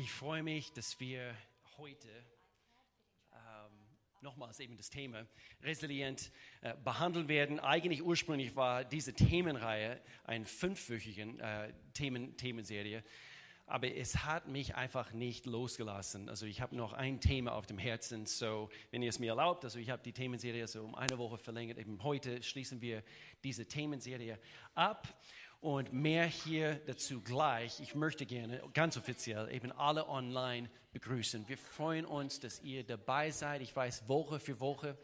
Ich freue mich, dass wir heute ähm, nochmals eben das Thema resilient äh, behandeln werden. Eigentlich ursprünglich war diese Themenreihe eine fünfwöchige äh, Themen, Themenserie, aber es hat mich einfach nicht losgelassen. Also ich habe noch ein Thema auf dem Herzen, so wenn ihr es mir erlaubt, also ich habe die Themenserie so um eine Woche verlängert. Eben heute schließen wir diese Themenserie ab. Und mehr hier dazu gleich. Ich möchte gerne ganz offiziell eben alle online begrüßen. Wir freuen uns, dass ihr dabei seid. Ich weiß, Woche für Woche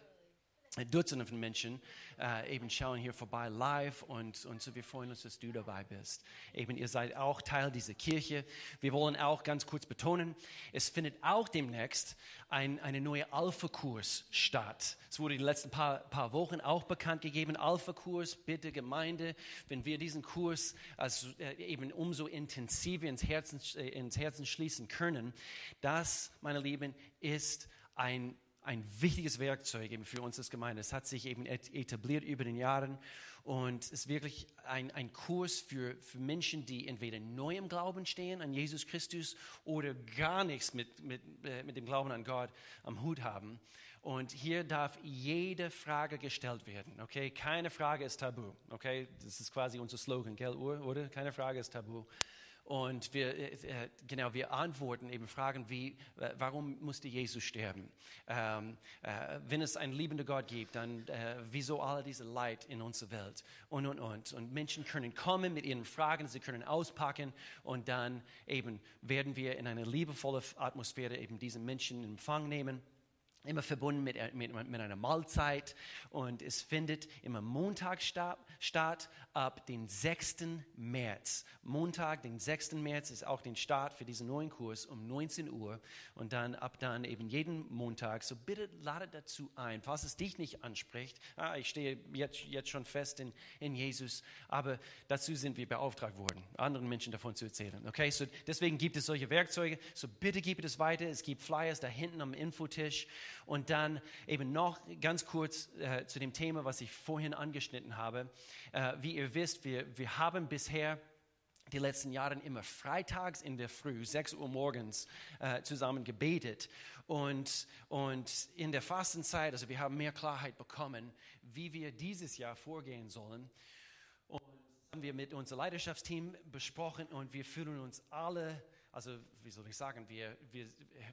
Dutzende von Menschen äh, eben schauen hier vorbei live und, und so wir freuen uns, dass du dabei bist. Eben ihr seid auch Teil dieser Kirche. Wir wollen auch ganz kurz betonen, es findet auch demnächst ein eine neue Alpha-Kurs statt. Es wurde die letzten paar, paar Wochen auch bekannt gegeben. Alpha-Kurs, bitte Gemeinde, wenn wir diesen Kurs also, äh, eben umso intensiver ins Herzen, äh, ins Herzen schließen können, das, meine Lieben, ist ein ein wichtiges Werkzeug eben für uns als Gemeinde. Es hat sich eben etabliert über den Jahren und ist wirklich ein, ein Kurs für, für Menschen, die entweder neu im Glauben stehen an Jesus Christus oder gar nichts mit, mit, äh, mit dem Glauben an Gott am Hut haben. Und hier darf jede Frage gestellt werden, okay? Keine Frage ist tabu, okay? Das ist quasi unser Slogan, gell, oder? Keine Frage ist tabu. Und wir, äh, äh, genau, wir antworten eben Fragen wie, äh, warum musste Jesus sterben? Ähm, äh, wenn es einen liebenden Gott gibt, dann wieso alle diese Leid in unserer Welt? Und, und, und. Und Menschen können kommen mit ihren Fragen, sie können auspacken und dann eben werden wir in eine liebevolle Atmosphäre eben diese Menschen in Empfang nehmen immer verbunden mit, mit, mit, einer Mahlzeit und es findet immer Montag statt, statt, ab den 6. März. Montag, den 6. März ist auch der Start für diesen neuen Kurs um 19 Uhr und dann ab dann eben jeden Montag. So bitte lade dazu ein, falls es dich nicht anspricht. Ah, ich stehe jetzt, jetzt schon fest in, in Jesus, aber dazu sind wir beauftragt worden, anderen Menschen davon zu erzählen. Okay, so deswegen gibt es solche Werkzeuge. So bitte gib es weiter. Es gibt Flyers da hinten am Infotisch. Und dann eben noch ganz kurz äh, zu dem Thema, was ich vorhin angeschnitten habe. Äh, wie ihr wisst, wir, wir haben bisher die letzten Jahre immer freitags in der Früh, 6 Uhr morgens, äh, zusammen gebetet. Und, und in der Fastenzeit, also wir haben mehr Klarheit bekommen, wie wir dieses Jahr vorgehen sollen. Und das haben wir mit unserem Leidenschaftsteam besprochen und wir fühlen uns alle also wie soll ich sagen, wir, wir,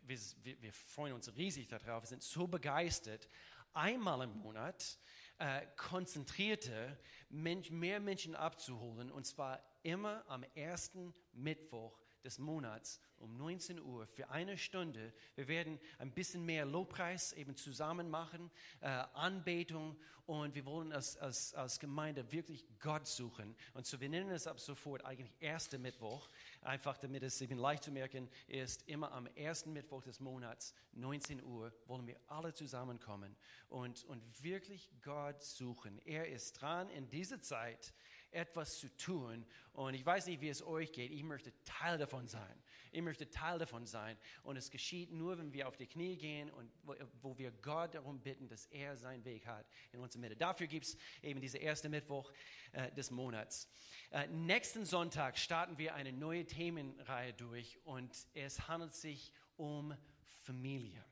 wir, wir freuen uns riesig darauf, wir sind so begeistert, einmal im Monat äh, konzentrierte Mensch, mehr Menschen abzuholen, und zwar immer am ersten Mittwoch des Monats um 19 Uhr für eine Stunde. Wir werden ein bisschen mehr Lobpreis eben zusammen machen, äh, Anbetung und wir wollen als, als, als Gemeinde wirklich Gott suchen. Und so, wir nennen es ab sofort eigentlich erster Mittwoch, einfach damit es eben leicht zu merken ist, immer am ersten Mittwoch des Monats, 19 Uhr, wollen wir alle zusammenkommen und, und wirklich Gott suchen. Er ist dran in dieser Zeit, etwas zu tun. Und ich weiß nicht, wie es euch geht. Ich möchte Teil davon sein. Ich möchte Teil davon sein. Und es geschieht nur, wenn wir auf die Knie gehen und wo, wir Gott darum bitten, dass er seinen Weg hat in unserer Mitte. Dafür gibt es eben diese erste Mittwoch äh, des Monats. Äh, nächsten Sonntag starten wir eine neue Themenreihe durch und es handelt sich um Familie.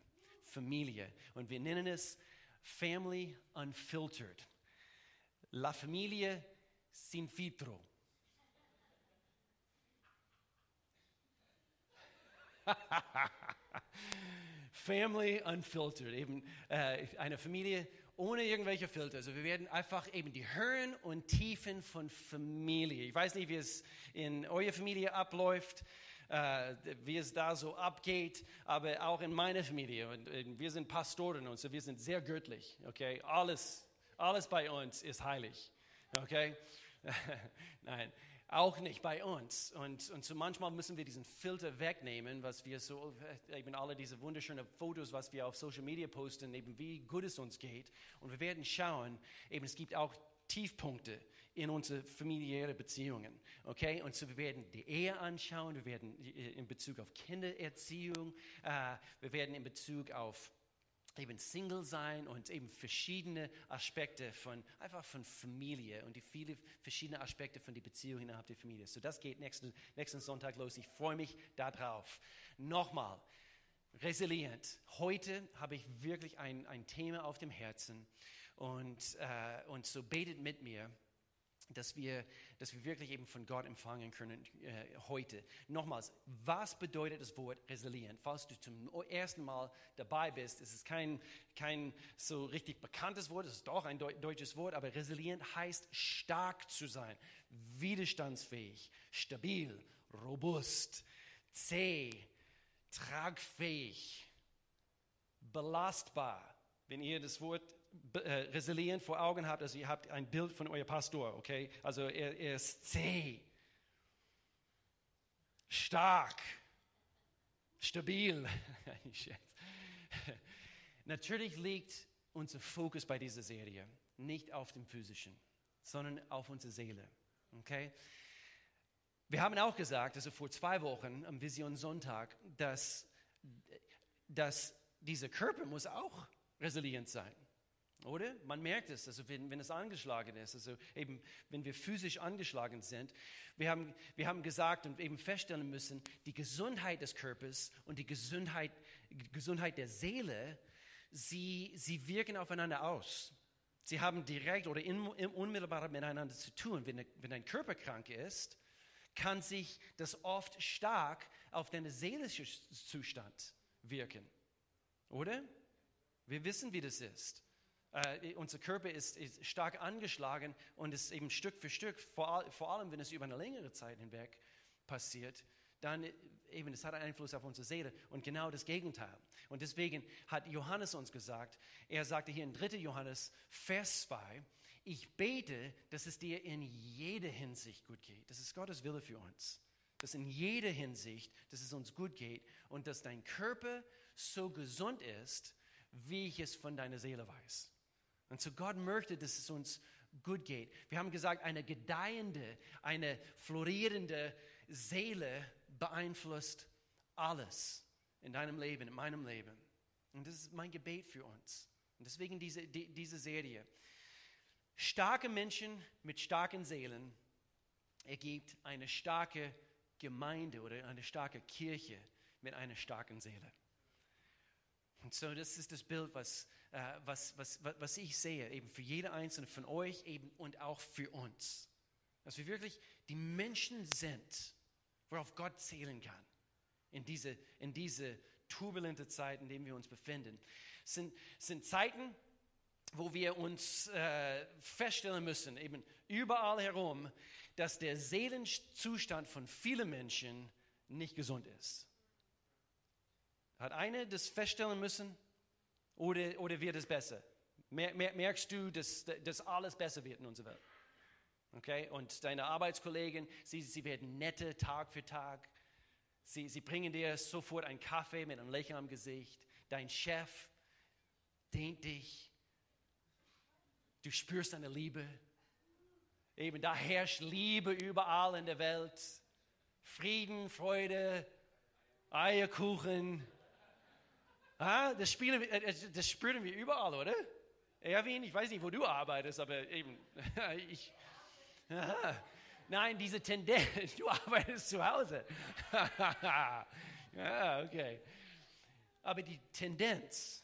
Familie. Und wir nennen es Family Unfiltered. La Familie sin filtro. Family unfiltered, eben äh, eine Familie ohne irgendwelche Filter. Also wir werden einfach eben die Höhen und Tiefen von Familie. Ich weiß nicht, wie es in eurer Familie abläuft, äh, wie es da so abgeht, aber auch in meiner Familie. Und, und wir sind Pastoren und so, wir sind sehr göttlich. Okay, alles, alles bei uns ist heilig. Okay. Nein, auch nicht bei uns. Und, und so manchmal müssen wir diesen Filter wegnehmen, was wir so, eben alle diese wunderschönen Fotos, was wir auf Social Media posten, eben wie gut es uns geht. Und wir werden schauen, eben es gibt auch Tiefpunkte in unsere familiären Beziehungen. Okay? Und so wir werden die Ehe anschauen, wir werden in Bezug auf Kindererziehung, äh, wir werden in Bezug auf eben Single sein und eben verschiedene Aspekte von einfach von Familie und die viele verschiedene Aspekte von die Beziehung innerhalb der Familie. So das geht nächsten, nächsten Sonntag los. Ich freue mich darauf. Nochmal, resilient. Heute habe ich wirklich ein, ein Thema auf dem Herzen und, äh, und so betet mit mir dass wir, dass wir wirklich eben von Gott empfangen können äh, heute. Nochmals, was bedeutet das Wort resilient? Falls du zum ersten Mal dabei bist, ist es kein, kein so richtig bekanntes Wort, es ist doch ein deutsches Wort, aber resilient heißt stark zu sein, widerstandsfähig, stabil, robust, zäh, tragfähig, belastbar. Wenn ihr das Wort äh, resilient vor Augen habt, also ihr habt ein Bild von eurem Pastor, okay? Also er, er ist zäh, stark, stabil. Natürlich liegt unser Fokus bei dieser Serie nicht auf dem Physischen, sondern auf unsere Seele, okay? Wir haben auch gesagt, also vor zwei Wochen am Vision Sonntag, dass, dass dieser Körper muss auch resilient sein. Oder? Man merkt es, also wenn, wenn es angeschlagen ist, also eben wenn wir physisch angeschlagen sind. Wir haben, wir haben gesagt und eben feststellen müssen, die Gesundheit des Körpers und die Gesundheit, Gesundheit der Seele, sie, sie wirken aufeinander aus. Sie haben direkt oder in, unmittelbar miteinander zu tun. Wenn, wenn dein Körper krank ist, kann sich das oft stark auf deinen seelischen Zustand wirken. Oder? Wir wissen, wie das ist. Uh, unser Körper ist, ist, stark angeschlagen und ist eben Stück für Stück, vor, vor, allem wenn es über eine längere Zeit hinweg passiert, dann eben, es hat einen Einfluss auf unsere Seele und genau das Gegenteil. Und deswegen hat Johannes uns gesagt, er sagte hier in 3. Johannes, Vers 2, ich bete, dass es dir in jeder Hinsicht gut geht. Das ist Gottes Wille für uns. Dass in jeder Hinsicht, dass es uns gut geht und dass dein Körper so gesund ist, wie ich es von deiner Seele weiß. Und so Gott möchte, dass es uns gut geht. Wir haben gesagt, eine gedeihende, eine florierende Seele beeinflusst alles in deinem Leben, in meinem Leben. Und das ist mein Gebet für uns. Und deswegen diese, die, diese Serie. Starke Menschen mit starken Seelen ergibt eine starke Gemeinde oder eine starke Kirche mit einer starken Seele. Und so, das ist das Bild, was, äh, was, was, was ich sehe, eben für jede einzelne von euch eben und auch für uns. Dass wir wirklich die Menschen sind, worauf Gott zählen kann in diese, in diese turbulente Zeit, in der wir uns befinden. Es sind, sind Zeiten, wo wir uns äh, feststellen müssen, eben überall herum, dass der Seelenzustand von vielen Menschen nicht gesund ist. Hat eine das feststellen müssen oder, oder wird es besser? Merkst du, dass, dass alles besser wird in unserer Welt? Okay? Und deine Arbeitskollegen, sie, sie werden netter Tag für Tag. Sie, sie bringen dir sofort einen Kaffee mit einem Lächeln am Gesicht. Dein Chef dehnt dich. Du spürst eine Liebe. Eben da herrscht Liebe überall in der Welt. Frieden, Freude, Eierkuchen. Das, spielen, äh, das spüren wir überall, oder? Erwin, ich weiß nicht, wo du arbeitest, aber eben, ich. Nein, diese Tendenz, du arbeitest zu Hause. ja, okay. Aber die Tendenz,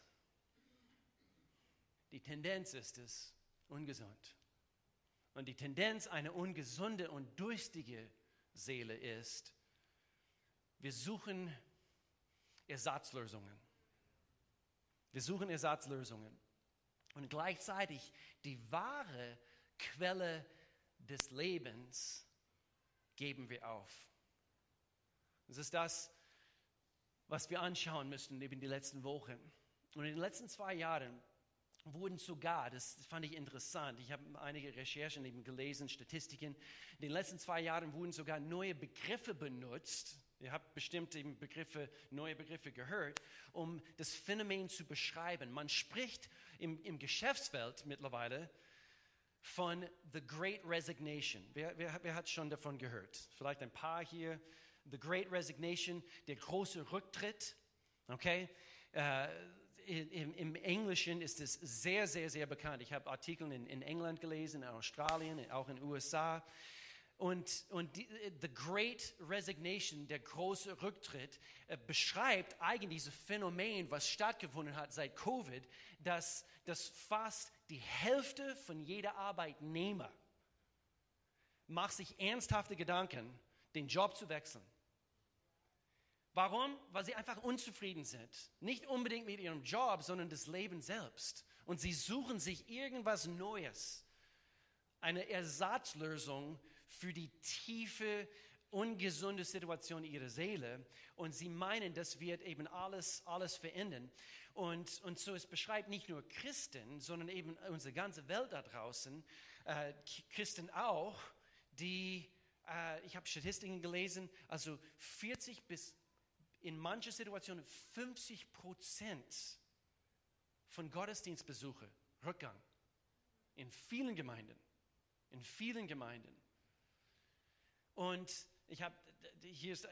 die Tendenz ist es ungesund. Und die Tendenz eine ungesunde und durstige Seele ist, wir suchen Ersatzlösungen. Wir suchen Ersatzlösungen. Und gleichzeitig die wahre Quelle des Lebens geben wir auf. Das ist das, was wir anschauen müssen eben die letzten Wochen. Und in den letzten zwei Jahren wurden sogar, das fand ich interessant, ich habe einige Recherchen eben gelesen, Statistiken, in den letzten zwei Jahren wurden sogar neue Begriffe benutzt, Ihr habt bestimmt eben Begriffe, neue Begriffe gehört, um das Phänomen zu beschreiben. Man spricht im, im Geschäftswelt mittlerweile von The Great Resignation. Wer, wer, wer hat schon davon gehört? Vielleicht ein paar hier. The Great Resignation, der große Rücktritt. Okay? Äh, im, im Englischen ist es sehr, sehr, sehr bekannt. Ich habe Artikel in, in England gelesen, in Australien, auch in den USA. Und, und die, The Great Resignation, der große Rücktritt, äh, beschreibt eigentlich dieses Phänomen, was stattgefunden hat seit Covid, dass, dass fast die Hälfte von jeder Arbeitnehmer macht sich ernsthafte Gedanken, den Job zu wechseln. Warum? Weil sie einfach unzufrieden sind. Nicht unbedingt mit ihrem Job, sondern das Leben selbst. Und sie suchen sich irgendwas Neues. Eine Ersatzlösung für die tiefe, ungesunde Situation ihrer Seele. Und sie meinen, das wird eben alles, alles verändern. Und, und so es beschreibt nicht nur Christen, sondern eben unsere ganze Welt da draußen, äh, Christen auch, die, äh, ich habe Statistiken gelesen, also 40 bis in manchen Situationen 50 Prozent von Gottesdienstbesuche Rückgang. In vielen Gemeinden. In vielen Gemeinden. Und ich habe hier ist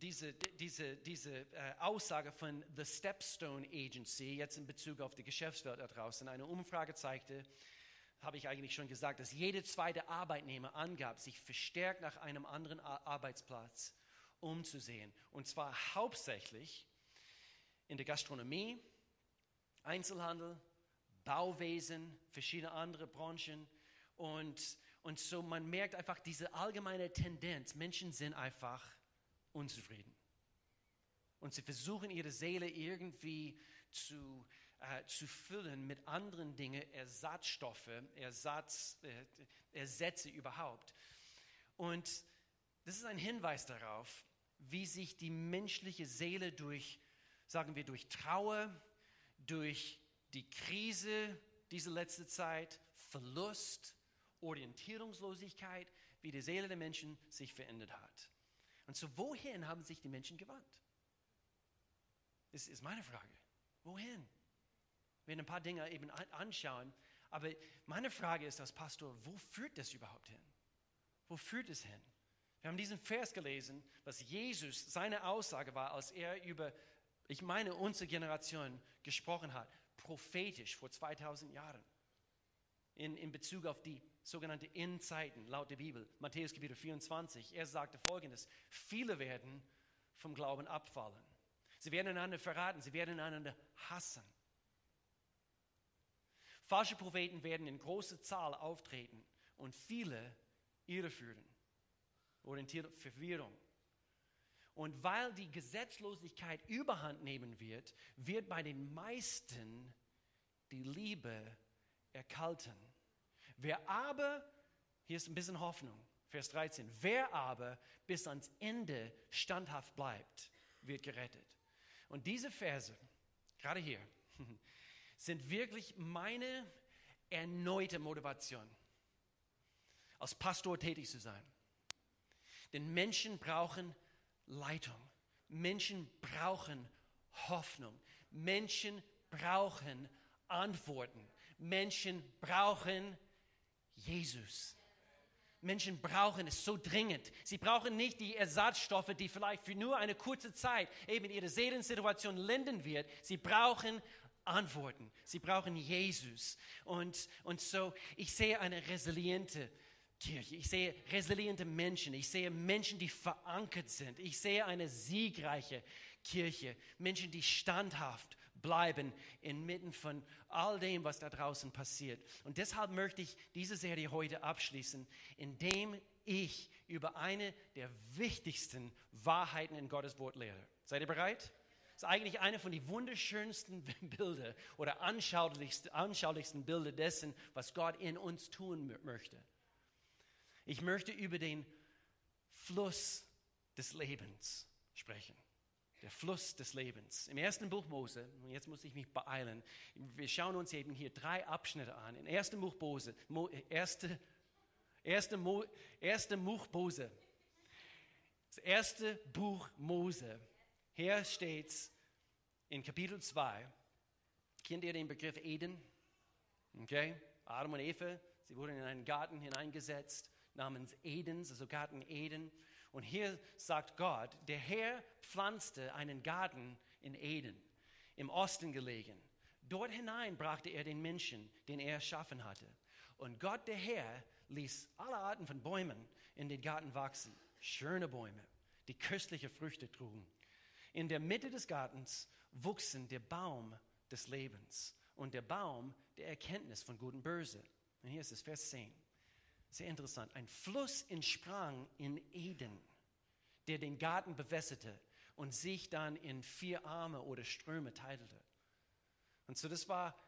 diese, diese, diese äh, Aussage von The Stepstone Agency, jetzt in Bezug auf die Geschäftswelt da draußen. Eine Umfrage zeigte, habe ich eigentlich schon gesagt, dass jede zweite Arbeitnehmer angab, sich verstärkt nach einem anderen Arbeitsplatz umzusehen. Und zwar hauptsächlich in der Gastronomie, Einzelhandel, Bauwesen, verschiedene andere Branchen. Und, und so man merkt einfach diese allgemeine Tendenz, Menschen sind einfach unzufrieden. Und sie versuchen ihre Seele irgendwie zu, äh, zu füllen mit anderen Dingen, Ersatzstoffe, Ersatz, äh, Ersätze überhaupt. Und das ist ein Hinweis darauf, wie sich die menschliche Seele durch, sagen wir, durch Trauer, durch die Krise diese letzte Zeit, Verlust, Orientierungslosigkeit, wie die Seele der Menschen sich verändert hat. Und so, wohin haben sich die Menschen gewandt? Das ist meine Frage. Wohin? Wir werden ein paar Dinge eben anschauen, aber meine Frage ist als Pastor, wo führt das überhaupt hin? Wo führt es hin? Wir haben diesen Vers gelesen, was Jesus, seine Aussage war, als er über, ich meine, unsere Generation gesprochen hat, prophetisch vor 2000 Jahren. In, in Bezug auf die sogenannte Endzeiten laut der Bibel, Matthäus Kapitel 24. Er sagte folgendes: Viele werden vom Glauben abfallen. Sie werden einander verraten, sie werden einander hassen. Falsche Propheten werden in großer Zahl auftreten und viele irreführen orientiert Verwirrung. Und weil die Gesetzlosigkeit überhand nehmen wird, wird bei den meisten die Liebe erkalten. Wer aber, hier ist ein bisschen Hoffnung, Vers 13, wer aber bis ans Ende standhaft bleibt, wird gerettet. Und diese Verse, gerade hier, sind wirklich meine erneute Motivation, als Pastor tätig zu sein. Denn Menschen brauchen Leitung. Menschen brauchen Hoffnung. Menschen brauchen Antworten. Menschen brauchen Jesus. Menschen brauchen es so dringend. Sie brauchen nicht die Ersatzstoffe, die vielleicht für nur eine kurze Zeit eben ihre Seelensituation lindern wird. Sie brauchen Antworten. Sie brauchen Jesus. Und, und so, ich sehe eine resiliente Kirche. Ich sehe resiliente Menschen. Ich sehe Menschen, die verankert sind. Ich sehe eine siegreiche Kirche. Menschen, die standhaft bleiben inmitten von all dem, was da draußen passiert. Und deshalb möchte ich diese Serie heute abschließen, indem ich über eine der wichtigsten Wahrheiten in Gottes Wort lehre. Seid ihr bereit? Ist eigentlich eine von den wunderschönsten Bilder oder anschaulichsten, anschaulichsten Bilder dessen, was Gott in uns tun möchte. Ich möchte über den Fluss des Lebens sprechen. Der Fluss des Lebens. Im ersten Buch Mose, und jetzt muss ich mich beeilen, wir schauen uns eben hier drei Abschnitte an. Im ersten Buch Mose, Mo, erste, erste, Mo, erste Buch Mose, das erste Buch Mose, hier steht in Kapitel 2, kennt ihr den Begriff Eden? Okay, Adam und Eva, sie wurden in einen Garten hineingesetzt namens Edens, also Garten Eden. Und hier sagt Gott, der Herr pflanzte einen Garten in Eden, im Osten gelegen. Dort hinein brachte er den Menschen, den er erschaffen hatte. Und Gott, der Herr, ließ alle Arten von Bäumen in den Garten wachsen. Schöne Bäume, die köstliche Früchte trugen. In der Mitte des Gartens wuchsen der Baum des Lebens und der Baum der Erkenntnis von Gut und Böse. Und hier ist es Vers 10. Sehr interessant. Ein Fluss entsprang in Eden, der den Garten bewässerte und sich dann in vier Arme oder Ströme teilte. Und so das war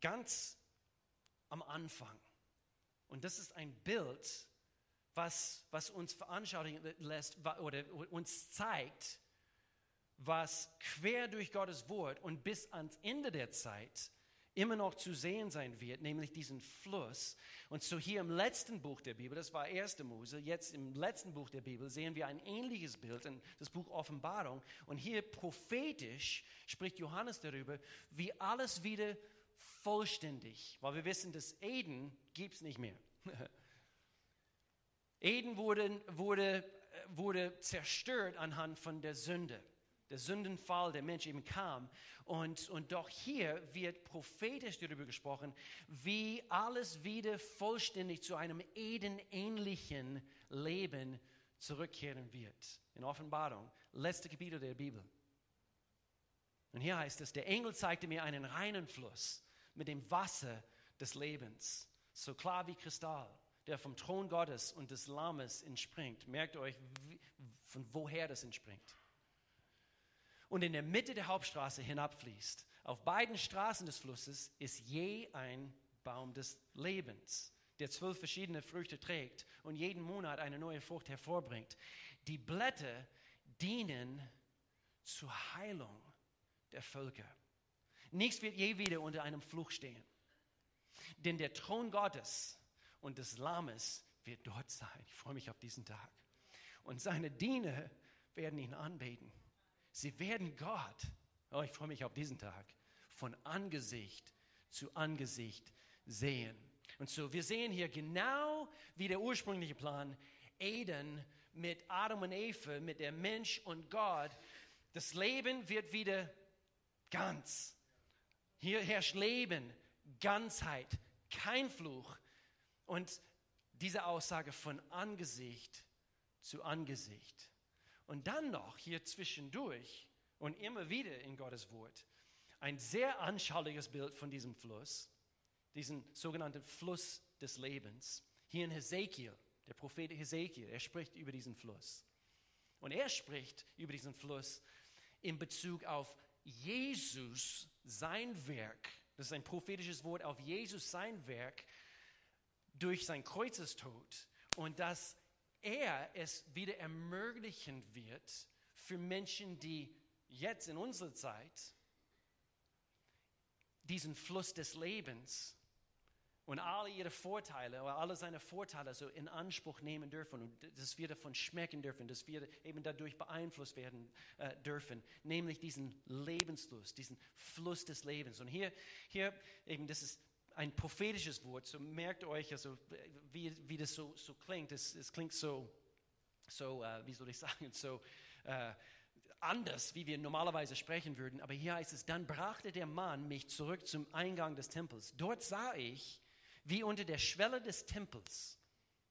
ganz am Anfang. Und das ist ein Bild, was, was uns veranschaulichen lässt oder uns zeigt, was quer durch Gottes Wort und bis ans Ende der Zeit immer noch zu sehen sein wird, nämlich diesen Fluss. Und so hier im letzten Buch der Bibel, das war 1. Mose, jetzt im letzten Buch der Bibel sehen wir ein ähnliches Bild, in das Buch Offenbarung. Und hier prophetisch spricht Johannes darüber, wie alles wieder vollständig, weil wir wissen, dass Eden gibt es nicht mehr. Eden wurde, wurde, wurde zerstört anhand von der Sünde der Sündenfall, der Mensch eben kam. Und, und doch hier wird prophetisch darüber gesprochen, wie alles wieder vollständig zu einem Eden-ähnlichen Leben zurückkehren wird. In Offenbarung, letzte Kapitel der Bibel. Und hier heißt es, der Engel zeigte mir einen reinen Fluss mit dem Wasser des Lebens, so klar wie Kristall, der vom Thron Gottes und des Lammes entspringt. Merkt euch, von woher das entspringt und in der Mitte der Hauptstraße hinabfließt. Auf beiden Straßen des Flusses ist je ein Baum des Lebens, der zwölf verschiedene Früchte trägt und jeden Monat eine neue Frucht hervorbringt. Die Blätter dienen zur Heilung der Völker. Nichts wird je wieder unter einem Fluch stehen. Denn der Thron Gottes und des Lammes wird dort sein. Ich freue mich auf diesen Tag. Und seine Diener werden ihn anbeten. Sie werden Gott, oh, ich freue mich auf diesen Tag, von Angesicht zu Angesicht sehen. Und so, wir sehen hier genau wie der ursprüngliche Plan, Eden mit Adam und Eva, mit der Mensch und Gott. Das Leben wird wieder ganz. Hier herrscht Leben, Ganzheit, kein Fluch. Und diese Aussage von Angesicht zu Angesicht. Und dann noch hier zwischendurch und immer wieder in Gottes Wort ein sehr anschauliches Bild von diesem Fluss, diesen sogenannten Fluss des Lebens. Hier in Hesekiel, der Prophet Hesekiel, er spricht über diesen Fluss. Und er spricht über diesen Fluss in Bezug auf Jesus, sein Werk. Das ist ein prophetisches Wort auf Jesus, sein Werk durch sein Kreuzestod. Und dass er es wieder ermöglichen wird für Menschen, die jetzt in unserer Zeit diesen Fluss des Lebens und alle ihre Vorteile oder alle seine Vorteile so in Anspruch nehmen dürfen und dass wir davon schmecken dürfen, dass wir eben dadurch beeinflusst werden äh, dürfen, nämlich diesen Lebensfluss, diesen Fluss des Lebens. Und hier, hier eben, das ist ein prophetisches Wort, so merkt euch, also, wie, wie das so, so klingt. Es, es klingt so, so uh, wie soll ich sagen, so uh, anders, wie wir normalerweise sprechen würden. Aber hier heißt es, dann brachte der Mann mich zurück zum Eingang des Tempels. Dort sah ich, wie unter der Schwelle des Tempels,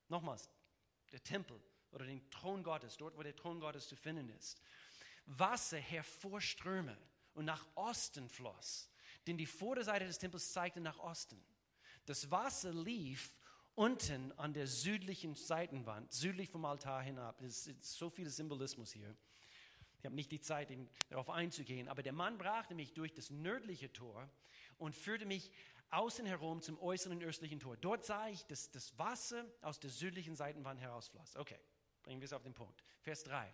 nochmals, der Tempel oder den Thron Gottes, dort wo der Thron Gottes zu finden ist, Wasser hervorströme und nach Osten floss denn die Vorderseite des Tempels zeigte nach Osten. Das Wasser lief unten an der südlichen Seitenwand, südlich vom Altar hinab. Es ist so viel Symbolismus hier. Ich habe nicht die Zeit, darauf einzugehen, aber der Mann brachte mich durch das nördliche Tor und führte mich außen herum zum äußeren östlichen Tor. Dort sah ich, dass das Wasser aus der südlichen Seitenwand herausfloss. Okay, bringen wir es auf den Punkt. Vers 3.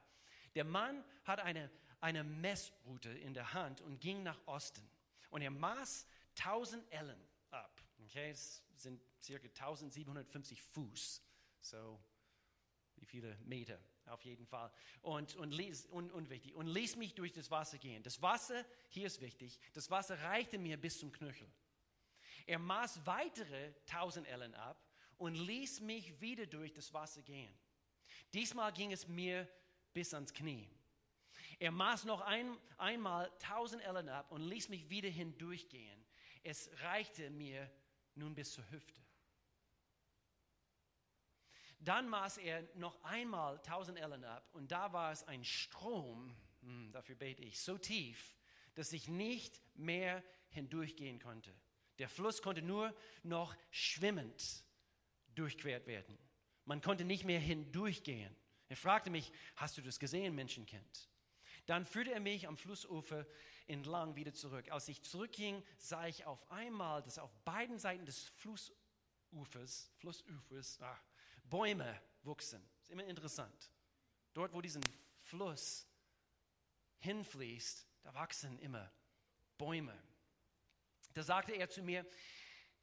Der Mann hat eine, eine Messroute in der Hand und ging nach Osten. Und er maß 1000 Ellen ab. Okay, das sind circa 1750 Fuß. So, wie viele Meter auf jeden Fall. Und, und, ließ, und, und, wichtig, und ließ mich durch das Wasser gehen. Das Wasser, hier ist wichtig, das Wasser reichte mir bis zum Knöchel. Er maß weitere 1000 Ellen ab und ließ mich wieder durch das Wasser gehen. Diesmal ging es mir bis ans Knie. Er maß noch ein, einmal 1000 Ellen ab und ließ mich wieder hindurchgehen. Es reichte mir nun bis zur Hüfte. Dann maß er noch einmal 1000 Ellen ab und da war es ein Strom, hm, dafür bete ich, so tief, dass ich nicht mehr hindurchgehen konnte. Der Fluss konnte nur noch schwimmend durchquert werden. Man konnte nicht mehr hindurchgehen. Er fragte mich, hast du das gesehen, Menschenkind? Dann führte er mich am Flussufer entlang wieder zurück. Als ich zurückging, sah ich auf einmal, dass auf beiden Seiten des Flussufers, Flussufers ah, Bäume wuchsen. Ist immer interessant. Dort, wo diesen Fluss hinfließt, da wachsen immer Bäume. Da sagte er zu mir,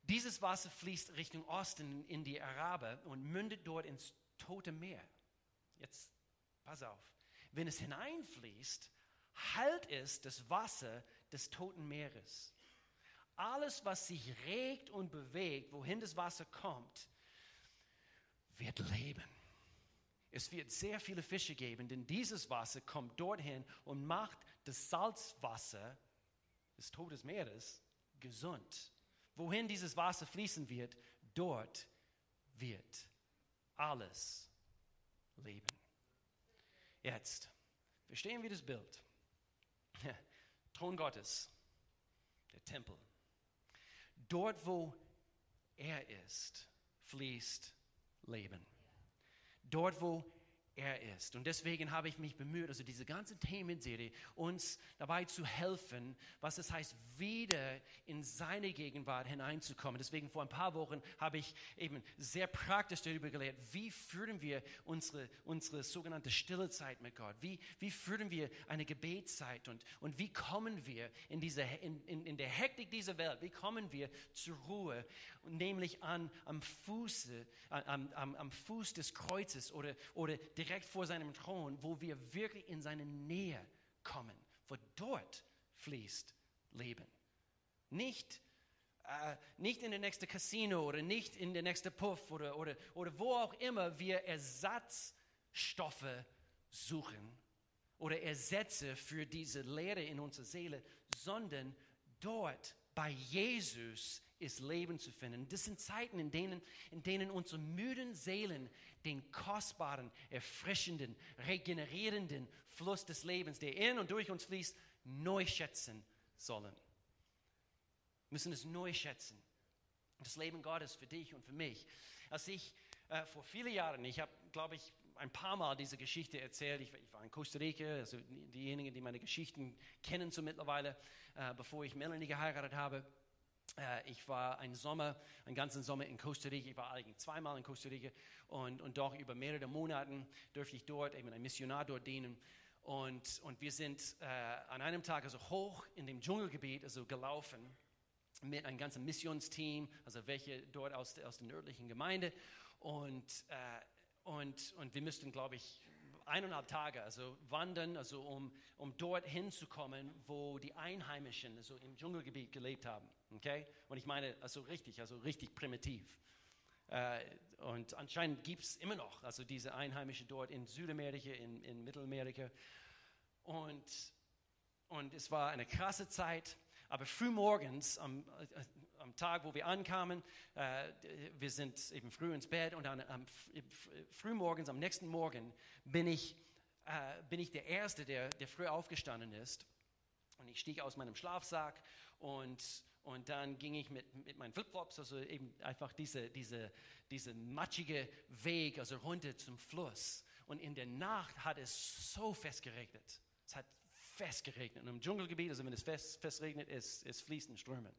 dieses Wasser fließt Richtung Osten in die Araber und mündet dort ins Tote Meer. Jetzt pass auf. Wenn es hineinfließt, halt es das Wasser des Toten Meeres. Alles, was sich regt und bewegt, wohin das Wasser kommt, wird leben. Es wird sehr viele Fische geben, denn dieses Wasser kommt dorthin und macht das Salzwasser des Todes Meeres gesund. Wohin dieses Wasser fließen wird, dort wird alles leben. Jetzt verstehen wir das Bild. Thron Gottes, der Tempel. Dort, wo er ist, fließt Leben. Dort, wo er ist. Und deswegen habe ich mich bemüht, also diese ganze Themenserie, uns dabei zu helfen, was es heißt, wieder in seine Gegenwart hineinzukommen. Deswegen vor ein paar Wochen habe ich eben sehr praktisch darüber gelehrt, wie führen wir unsere, unsere sogenannte stille Zeit mit Gott? Wie, wie führen wir eine Gebetszeit? Und, und wie kommen wir in, diese, in, in, in der Hektik dieser Welt, wie kommen wir zur Ruhe? Nämlich an, am, Fuße, am, am, am Fuß des Kreuzes oder, oder direkt vor seinem Thron, wo wir wirklich in seine Nähe kommen, wo dort fließt Leben. Nicht, äh, nicht in der nächste Casino oder nicht in der nächste Puff oder, oder, oder wo auch immer wir Ersatzstoffe suchen oder Ersätze für diese Leere in unserer Seele, sondern dort bei Jesus ist Leben zu finden. Das sind Zeiten, in denen, in denen unsere müden Seelen den kostbaren, erfrischenden, regenerierenden Fluss des Lebens, der in und durch uns fließt, neu schätzen sollen. Wir müssen es neu schätzen. Das Leben Gottes für dich und für mich. Als ich äh, vor vielen Jahren, ich habe, glaube ich, ein paar Mal diese Geschichte erzählt. Ich, ich, war in Costa Rica, also diejenigen, die meine Geschichten kennen so mittlerweile, äh, bevor ich Melanie geheiratet habe. Äh, ich war einen Sommer, einen ganzen Sommer in Costa Rica. Ich war eigentlich zweimal in Costa Rica und, und doch über mehrere Monate durfte ich dort, eben ein Missionar dort dienen. Und, und wir sind äh, an einem Tag also hoch in dem Dschungelgebiet also gelaufen mit einem ganzen Missionsteam, also welche dort aus, aus der nördlichen Gemeinde. Und, äh, und, und wir müssten, glaube ich, eineinhalb Tage, also wandern, also um, um dort hinzukommen, wo die Einheimischen, also im Dschungelgebiet gelebt haben. Okay? Und ich meine, also richtig, also richtig primitiv. Äh, und anscheinend gibt es immer noch, also diese Einheimischen dort in Südamerika, in, in Mittelamerika. Und, und es war eine krasse Zeit, aber frühmorgens am, äh, am Tag, wo wir ankamen, äh, wir sind eben früh ins Bett und dann am, frühmorgens, am nächsten Morgen, bin ich, äh, bin ich der Erste, der, der früh aufgestanden ist. Und ich stieg aus meinem Schlafsack und, und dann ging ich mit, mit meinen Flipflops, also eben einfach diese, diese, diese matschige Weg, also runter zum Fluss. Und in der Nacht hat es so fest geregnet. Es hat fest geregnet. Und im Dschungelgebiet, also wenn es fest, fest regnet, es, es fließen Strömen.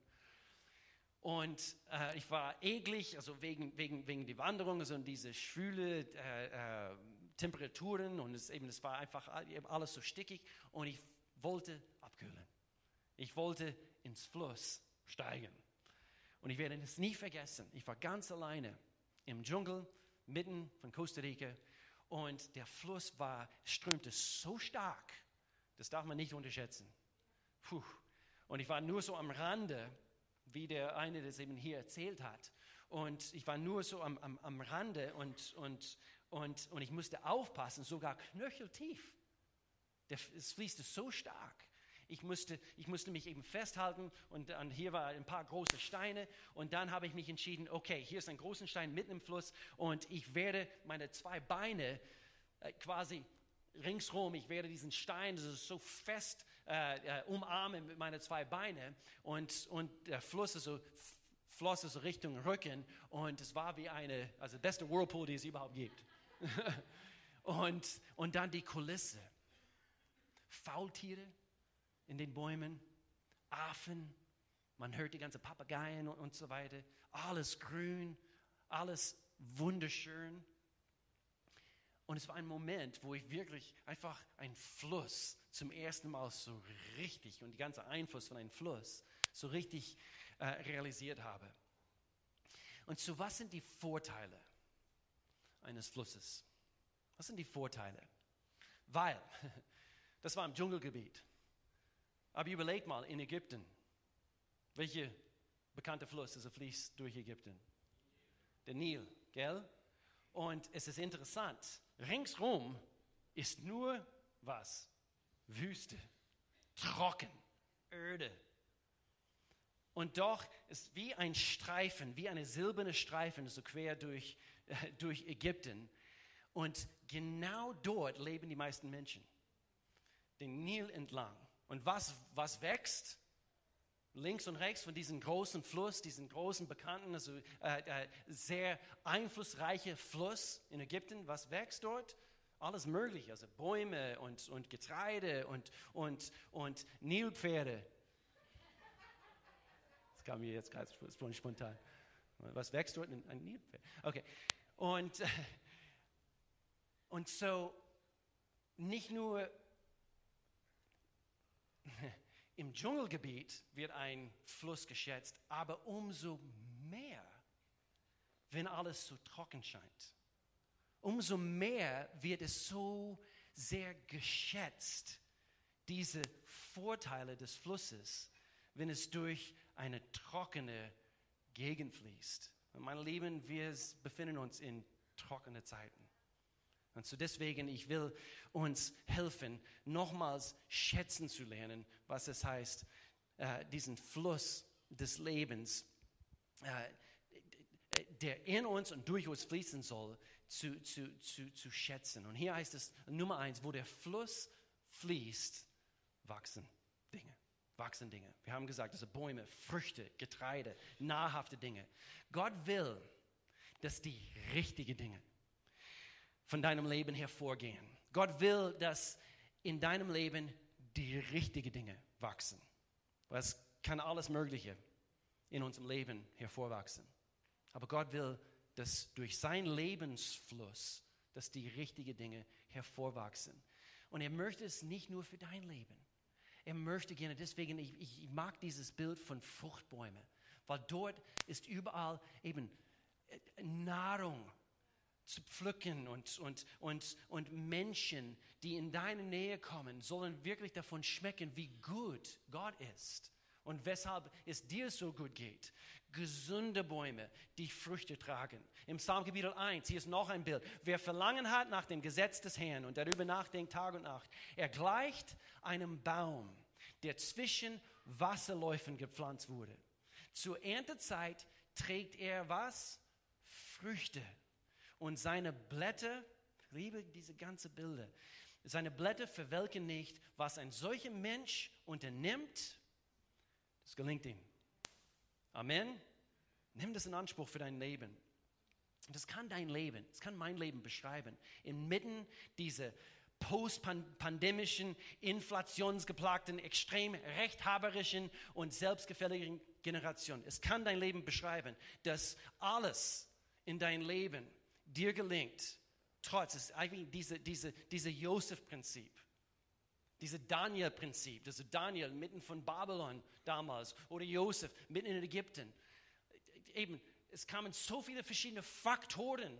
Und äh, ich war eklig, also wegen, wegen, wegen die Wanderung, also diese schwüle äh, äh, Temperaturen und es, eben, es war einfach alles so stickig und ich wollte abkühlen. Ich wollte ins Fluss steigen. Und ich werde es nie vergessen. Ich war ganz alleine im Dschungel, mitten von Costa Rica und der Fluss war, strömte so stark, das darf man nicht unterschätzen. Puh. Und ich war nur so am Rande wie der eine das eben hier erzählt hat. Und ich war nur so am, am, am Rande und, und, und, und ich musste aufpassen, sogar knöcheltief. Es fließte so stark. Ich musste, ich musste mich eben festhalten und, und hier war ein paar große Steine und dann habe ich mich entschieden, okay, hier ist ein großer Stein mitten im Fluss und ich werde meine zwei Beine äh, quasi ringsrum, ich werde diesen Stein so fest äh, äh, umarmen mit meinen zwei Beinen und, und der Fluss ist so floss so Richtung Rücken und es war wie eine, also beste Whirlpool, die es überhaupt gibt. und, und dann die Kulisse. Faultiere in den Bäumen, Affen, man hört die ganzen Papageien und, und so weiter. Alles grün, alles wunderschön. Und es war ein Moment, wo ich wirklich einfach einen Fluss zum ersten Mal so richtig und die ganze Einfluss von einem Fluss so richtig äh, realisiert habe. Und so, was sind die Vorteile eines Flusses? Was sind die Vorteile? Weil, das war im Dschungelgebiet. Aber überleg mal, in Ägypten, welcher bekannte Fluss also fließt durch Ägypten? Der Nil, gell? Und es ist interessant, ringsrum ist nur was? Wüste, trocken, öde. Und doch ist wie ein Streifen, wie eine silberne Streifen, so quer durch, äh, durch Ägypten. Und genau dort leben die meisten Menschen, den Nil entlang. Und was, was wächst? Links und rechts von diesem großen Fluss, diesem großen bekannten, also äh, äh, sehr einflussreiche Fluss in Ägypten, was wächst dort? Alles Mögliche, also Bäume und, und Getreide und, und, und Nilpferde das kam mir jetzt gerade spontan. Was wächst dort? Ein Nilpferd. Okay. Und, und so nicht nur im Dschungelgebiet wird ein Fluss geschätzt, aber umso mehr, wenn alles so trocken scheint. Umso mehr wird es so sehr geschätzt, diese Vorteile des Flusses, wenn es durch eine trockene Gegend fließt. Und meine Lieben, wir befinden uns in trockene Zeiten. Und so deswegen, ich will uns helfen, nochmals schätzen zu lernen, was es heißt, äh, diesen Fluss des Lebens, äh, der in uns und durch uns fließen soll, zu, zu, zu, zu schätzen. Und hier heißt es Nummer eins, wo der Fluss fließt, wachsen Dinge wachsen Dinge. Wir haben gesagt, sind Bäume, Früchte, Getreide, nahrhafte Dinge. Gott will, dass die richtigen Dinge von deinem Leben hervorgehen. Gott will, dass in deinem Leben die richtigen Dinge wachsen. Es kann alles Mögliche in unserem Leben hervorwachsen. Aber Gott will, dass durch seinen Lebensfluss, dass die richtigen Dinge hervorwachsen. Und er möchte es nicht nur für dein Leben. Er möchte gerne, deswegen, ich, ich mag dieses Bild von Fruchtbäumen, weil dort ist überall eben äh, Nahrung zu pflücken und, und, und, und Menschen, die in deine Nähe kommen, sollen wirklich davon schmecken, wie gut Gott ist und weshalb es dir so gut geht. Gesunde Bäume, die Früchte tragen. Im Psalm Kapitel 1, hier ist noch ein Bild. Wer Verlangen hat nach dem Gesetz des Herrn und darüber nachdenkt Tag und Nacht, er gleicht einem Baum, der zwischen Wasserläufen gepflanzt wurde. Zur Erntezeit trägt er was? Früchte. Und seine Blätter, ich liebe diese ganze Bilder, seine Blätter verwelken nicht. Was ein solcher Mensch unternimmt, das gelingt ihm. Amen. Nimm das in Anspruch für dein Leben. Das kann dein Leben, das kann mein Leben beschreiben. Inmitten dieser postpandemischen, inflationsgeplagten, extrem rechthaberischen und selbstgefälligen Generation. Es kann dein Leben beschreiben, dass alles in dein Leben dir gelingt, trotz, es ist eigentlich diese, diese, diese Josef-Prinzip. Diese Daniel-Prinzip, das ist Daniel mitten von Babylon damals oder Josef mitten in Ägypten. Eben, es kamen so viele verschiedene Faktoren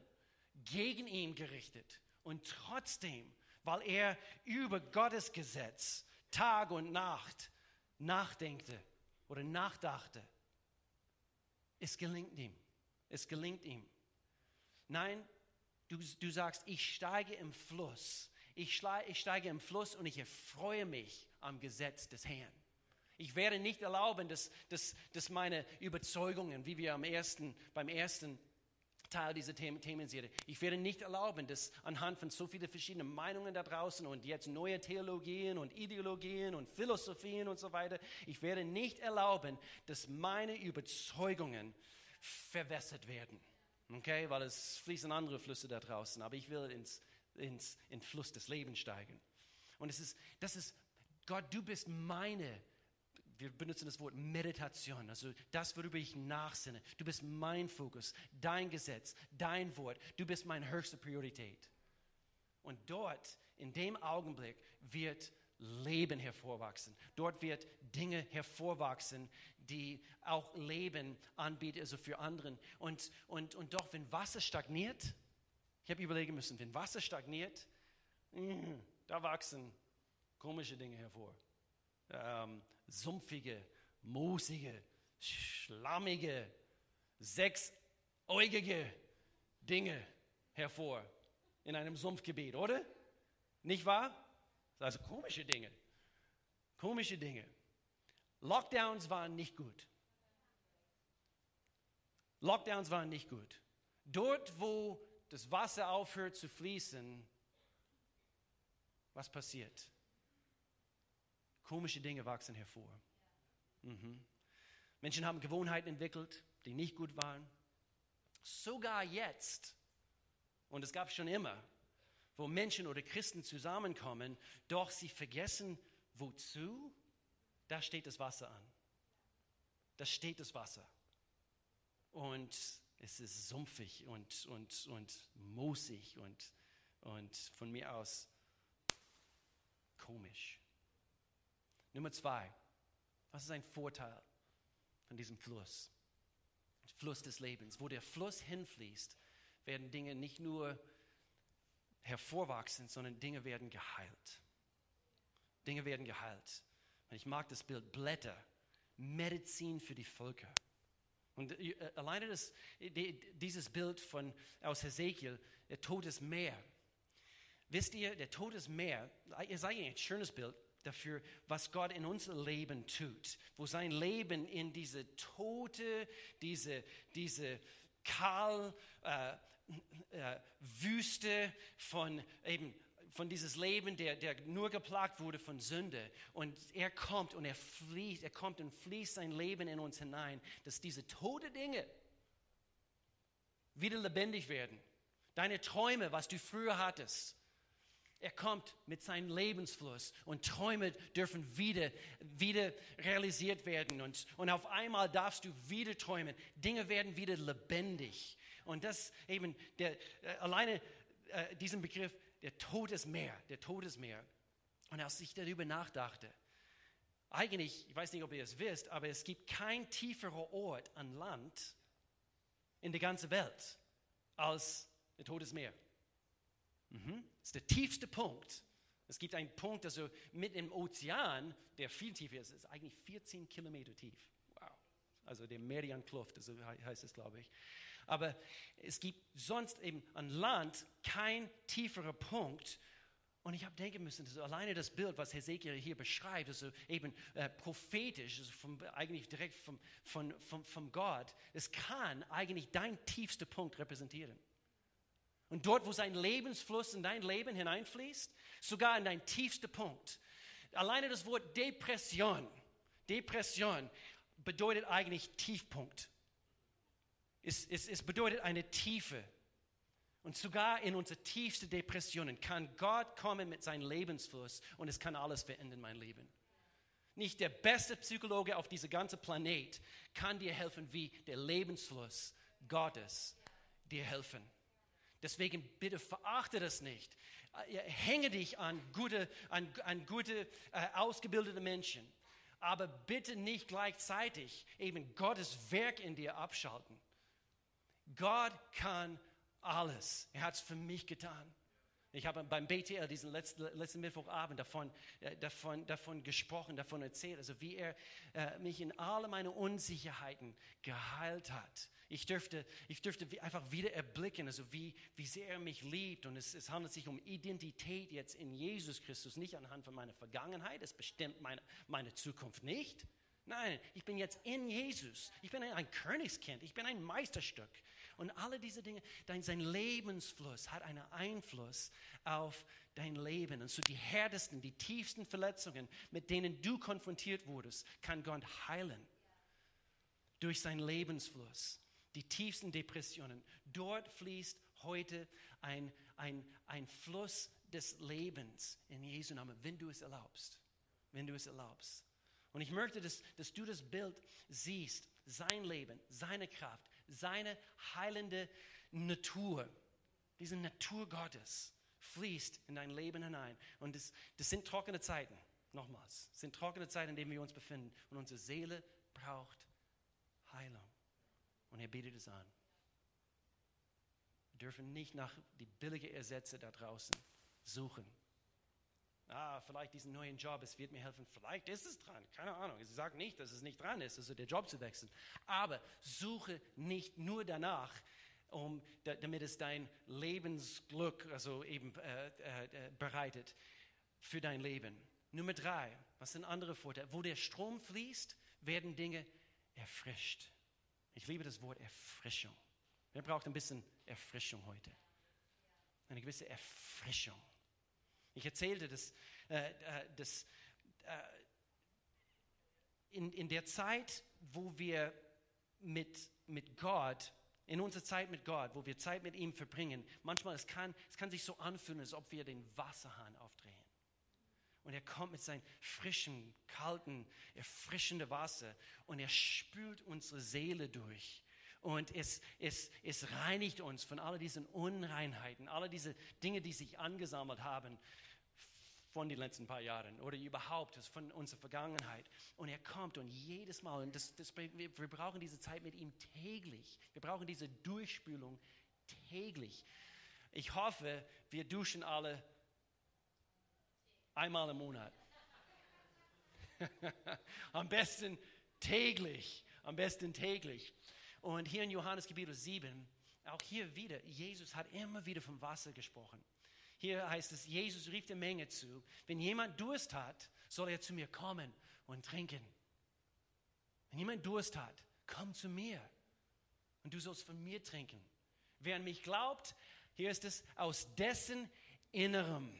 gegen ihn gerichtet. Und trotzdem, weil er über Gottes Gesetz Tag und Nacht nachdenkte oder nachdachte, es gelingt ihm. Es gelingt ihm. Nein, du, du sagst, ich steige im Fluss Ich, ich steige im Fluss und ich erfreue mich am Gesetz des Herrn. Ich werde nicht erlauben, dass, dass, dass meine Überzeugungen, wie wir am ersten, beim ersten Teil dieser Themen, Themenserie, ich werde nicht erlauben, dass anhand von so vielen verschiedenen Meinungen da draußen und jetzt neue Theologien und Ideologien und Philosophien und so weiter, ich werde nicht erlauben, dass meine Überzeugungen verwässert werden. Okay, weil es fließen andere Flüsse da draußen, aber ich will ins, ins, in Fluss des Lebens steigen. Und es ist, das ist, Gott, du bist meine wir benutzen das Wort Meditation, also das, worüber ich nachsinne. Du bist mein Fokus, dein Gesetz, dein Wort. Du bist meine höchste Priorität. Und dort, in dem Augenblick, wird Leben hervorwachsen. Dort wird Dinge hervorwachsen, die auch Leben anbieten, also für anderen. Und, und, und doch, wenn Wasser stagniert, ich habe überlegen müssen, wenn Wasser stagniert, mm, da wachsen komische Dinge hervor. Ähm, sumpfige, moosige, schlammige, sechsäugige Dinge hervor in einem Sumpfgebiet, oder? Nicht wahr? Also komische Dinge. Komische Dinge. Lockdowns waren nicht gut. Lockdowns waren nicht gut. Dort, wo das Wasser aufhört zu fließen, was passiert? Komische Dinge wachsen hervor. Mhm. Menschen haben Gewohnheiten entwickelt, die nicht gut waren. Sogar jetzt, und es gab schon immer, wo Menschen oder Christen zusammenkommen, doch sie vergessen, wozu? Da steht das Wasser an. Da steht das Wasser. Und es ist sumpfig und, und, und moosig und, und von mir aus komisch. Nummer zwei, was ist ein Vorteil von diesem Fluss? Fluss des Lebens. Wo der Fluss hinfließt, werden Dinge nicht nur hervorwachsen, sondern Dinge werden geheilt. Dinge werden geheilt. Und ich mag das Bild Blätter, Medizin für die Völker. Und äh, alleine das, dieses Bild von, aus Hesekiel, der Todesmeer. Wisst ihr, der Todesmeer, ihr seid ein schönes Bild dafür, was Gott in unser Leben tut, wo sein Leben in diese tote, diese, diese kahl, äh, äh, Wüste von eben von dieses Leben, der, der nur geplagt wurde von Sünde. Und er kommt und er fließt, er kommt und fließt sein Leben in uns hinein, dass diese tote Dinge wieder lebendig werden. Deine Träume, was du früher hattest, er kommt mit seinem Lebensfluss und Träume dürfen wieder, wieder realisiert werden. Und, und auf einmal darfst du wieder träumen. Dinge werden wieder lebendig. Und das eben, der, äh, alleine äh, diesen Begriff, der Todesmeer, der Todesmeer. Und als ich darüber nachdachte, eigentlich, ich weiß nicht, ob ihr es wisst, aber es gibt kein tieferer Ort an Land in der ganzen Welt als der Todesmeer. Mhm. Das ist der tiefste Punkt. Es gibt einen Punkt, also mit im Ozean, der viel tiefer ist, ist eigentlich 14 Kilometer tief. Wow. Also der Merian-Kluft, so heißt es, glaube ich. Aber es gibt sonst eben an Land kein tieferer Punkt. Und ich habe denken müssen, also alleine das Bild, was Hesekiel hier beschreibt, also eben äh, prophetisch, also vom, eigentlich direkt vom, von, vom, vom Gott, es kann eigentlich dein tiefster Punkt repräsentieren. Und dort, wo sein Lebensfluss in dein Leben hineinfließt, sogar in dein tiefster Punkt. Alleine das Wort Depression, Depression bedeutet eigentlich Tiefpunkt. Es, es, es bedeutet eine Tiefe. Und sogar in unsere tiefsten Depressionen kann Gott kommen mit seinem Lebensfluss und es kann alles verändern, mein Leben. Nicht der beste Psychologe auf diesem ganzen Planet kann dir helfen, wie der Lebensfluss Gottes dir helfen. Deswegen bitte verachte das nicht. Äh, hänge dich an gute, an, an gute äh, ausgebildete Menschen. Aber bitte nicht gleichzeitig eben Gottes Werk in dir abschalten. Gott kann alles. Er hat es für mich getan. Ich habe beim BTL diesen letzten, letzten Mittwochabend davon, äh, davon, davon gesprochen, davon erzählt, also wie er äh, mich in alle meine Unsicherheiten geheilt hat. Ich dürfte, ich dürfte einfach wieder erblicken, also wie, wie sehr er mich liebt. Und es, es handelt sich um Identität jetzt in Jesus Christus, nicht anhand von meiner Vergangenheit. Es bestimmt meine, meine Zukunft nicht. Nein, ich bin jetzt in Jesus. Ich bin ein, ein Königskind. Ich bin ein Meisterstück. Und alle diese Dinge, dein, sein Lebensfluss hat einen Einfluss auf dein Leben. Und so die härtesten, die tiefsten Verletzungen, mit denen du konfrontiert wurdest, kann Gott heilen. Durch seinen Lebensfluss die tiefsten Depressionen. Dort fließt heute ein, ein, ein Fluss des Lebens in Jesu Namen, wenn du es erlaubst. Wenn du es erlaubst. Und ich möchte, dass, dass du das Bild siehst, sein Leben, seine Kraft, seine heilende Natur, diese Natur Gottes fließt in dein Leben hinein. Und das, das sind trockene Zeiten, nochmals, das sind trockene Zeiten, in denen wir uns befinden. Und unsere Seele braucht Heilung. Und er bietet es an. Wir dürfen nicht nach die billigen Ersätze da draußen suchen. Ah, vielleicht diesen neuen Job, es wird mir helfen. Vielleicht ist es dran, keine Ahnung. Ich sage nicht, dass es nicht dran ist, also der Job zu wechseln. Aber suche nicht nur danach, um, damit es dein Lebensglück also eben äh, äh, bereitet für dein Leben. Nummer drei, was sind andere Vorteile? Wo der Strom fließt, werden Dinge erfrischt. Ich liebe das Wort Erfrischung. Wer braucht ein bisschen Erfrischung heute? Eine gewisse Erfrischung. Ich erzählte, dass, äh, äh dass äh, in, in der Zeit, wo wir mit, mit Gott, in unserer Zeit mit Gott, wo wir Zeit mit ihm verbringen, manchmal es kann es kann sich so anfühlen, als ob wir den Wasserhahn aufdrehen. Und er kommt mit seinem frischen, kalten, erfrischenden Wasser und er spült unsere Seele durch. Und es, es, es reinigt uns von all diesen Unreinheiten, all diese Dinge, die sich angesammelt haben von den letzten paar Jahren oder überhaupt von unserer Vergangenheit. Und er kommt und jedes Mal, und das, das, wir, wir brauchen diese Zeit mit ihm täglich. Wir brauchen diese Durchspülung täglich. Ich hoffe, wir duschen alle Einmal im Monat. am besten täglich. Am besten täglich. Und hier in Johannes Kapitel 7, auch hier wieder, Jesus hat immer wieder vom Wasser gesprochen. Hier heißt es, Jesus rief der Menge zu, wenn jemand Durst hat, soll er zu mir kommen und trinken. Wenn jemand Durst hat, komm zu mir und du sollst von mir trinken. Wer an mich glaubt, hier ist es, aus dessen Innerem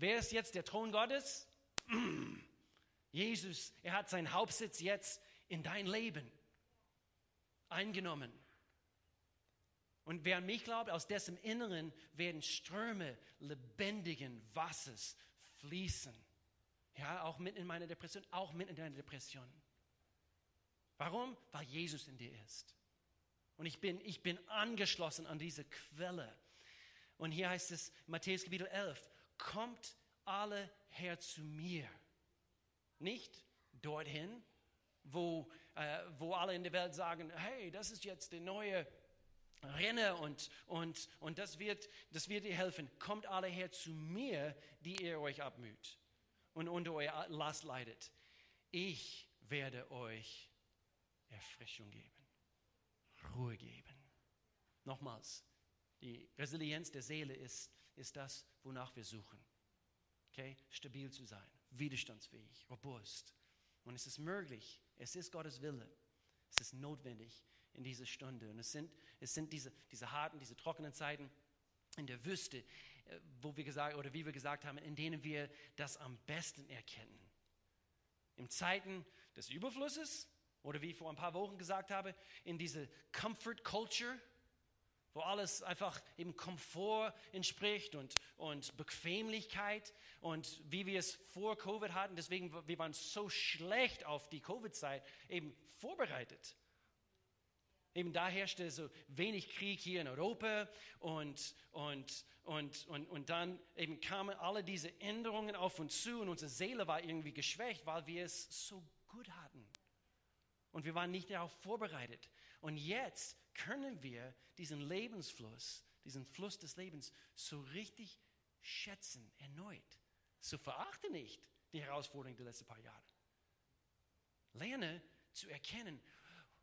Wer ist jetzt der Thron Gottes? Jesus, er hat seinen Hauptsitz jetzt in dein Leben eingenommen. Und wer an mich glaubt, aus dessen Inneren werden Ströme lebendigen Wassers fließen. Ja, auch mitten in meiner Depression, auch mitten in deiner Depression. Warum? Weil Jesus in dir ist. Und ich bin, ich bin angeschlossen an diese Quelle. Und hier heißt es, Matthäus Kapitel 11, kommt alle her zu mir. Nicht dorthin, wo, äh, wo alle in der Welt sagen, hey, das ist jetzt der neue Renner und, und, und das, wird, das wird dir helfen. Kommt alle her zu mir, die ihr euch abmüht und unter euer Last leidet. Ich werde euch Erfrischung geben, Ruhe geben. Nochmals, die Resilienz der Seele ist ist das, wonach wir suchen. Okay? Stabil zu sein, widerstandsfähig, robust. Und es ist möglich, es ist Gottes Wille, es ist notwendig in dieser Stunde. Und es sind, es sind diese, diese harten, diese trockenen Zeiten in der Wüste, äh, wo wir gesagt, oder wie wir gesagt haben, in denen wir das am besten erkennen. In Zeiten des Überflusses, oder wie ich vor ein paar Wochen gesagt habe, in diese Comfort Culture, wo alles einfach eben Komfort entspricht und, und Bequemlichkeit und wie wir es vor Covid hatten. Deswegen, wir waren so schlecht auf die Covid-Zeit eben vorbereitet. Eben da herrschte so wenig Krieg hier in Europa und, und, und, und, und dann eben kamen alle diese Änderungen auf uns zu und unsere Seele war irgendwie geschwächt, weil wir es so gut hatten. Und wir waren nicht darauf vorbereitet. Und jetzt können wir diesen Lebensfluss, diesen Fluss des Lebens so richtig schätzen erneut. So verachte nicht die Herausforderung der letzten paar Jahre. Lerne zu erkennen,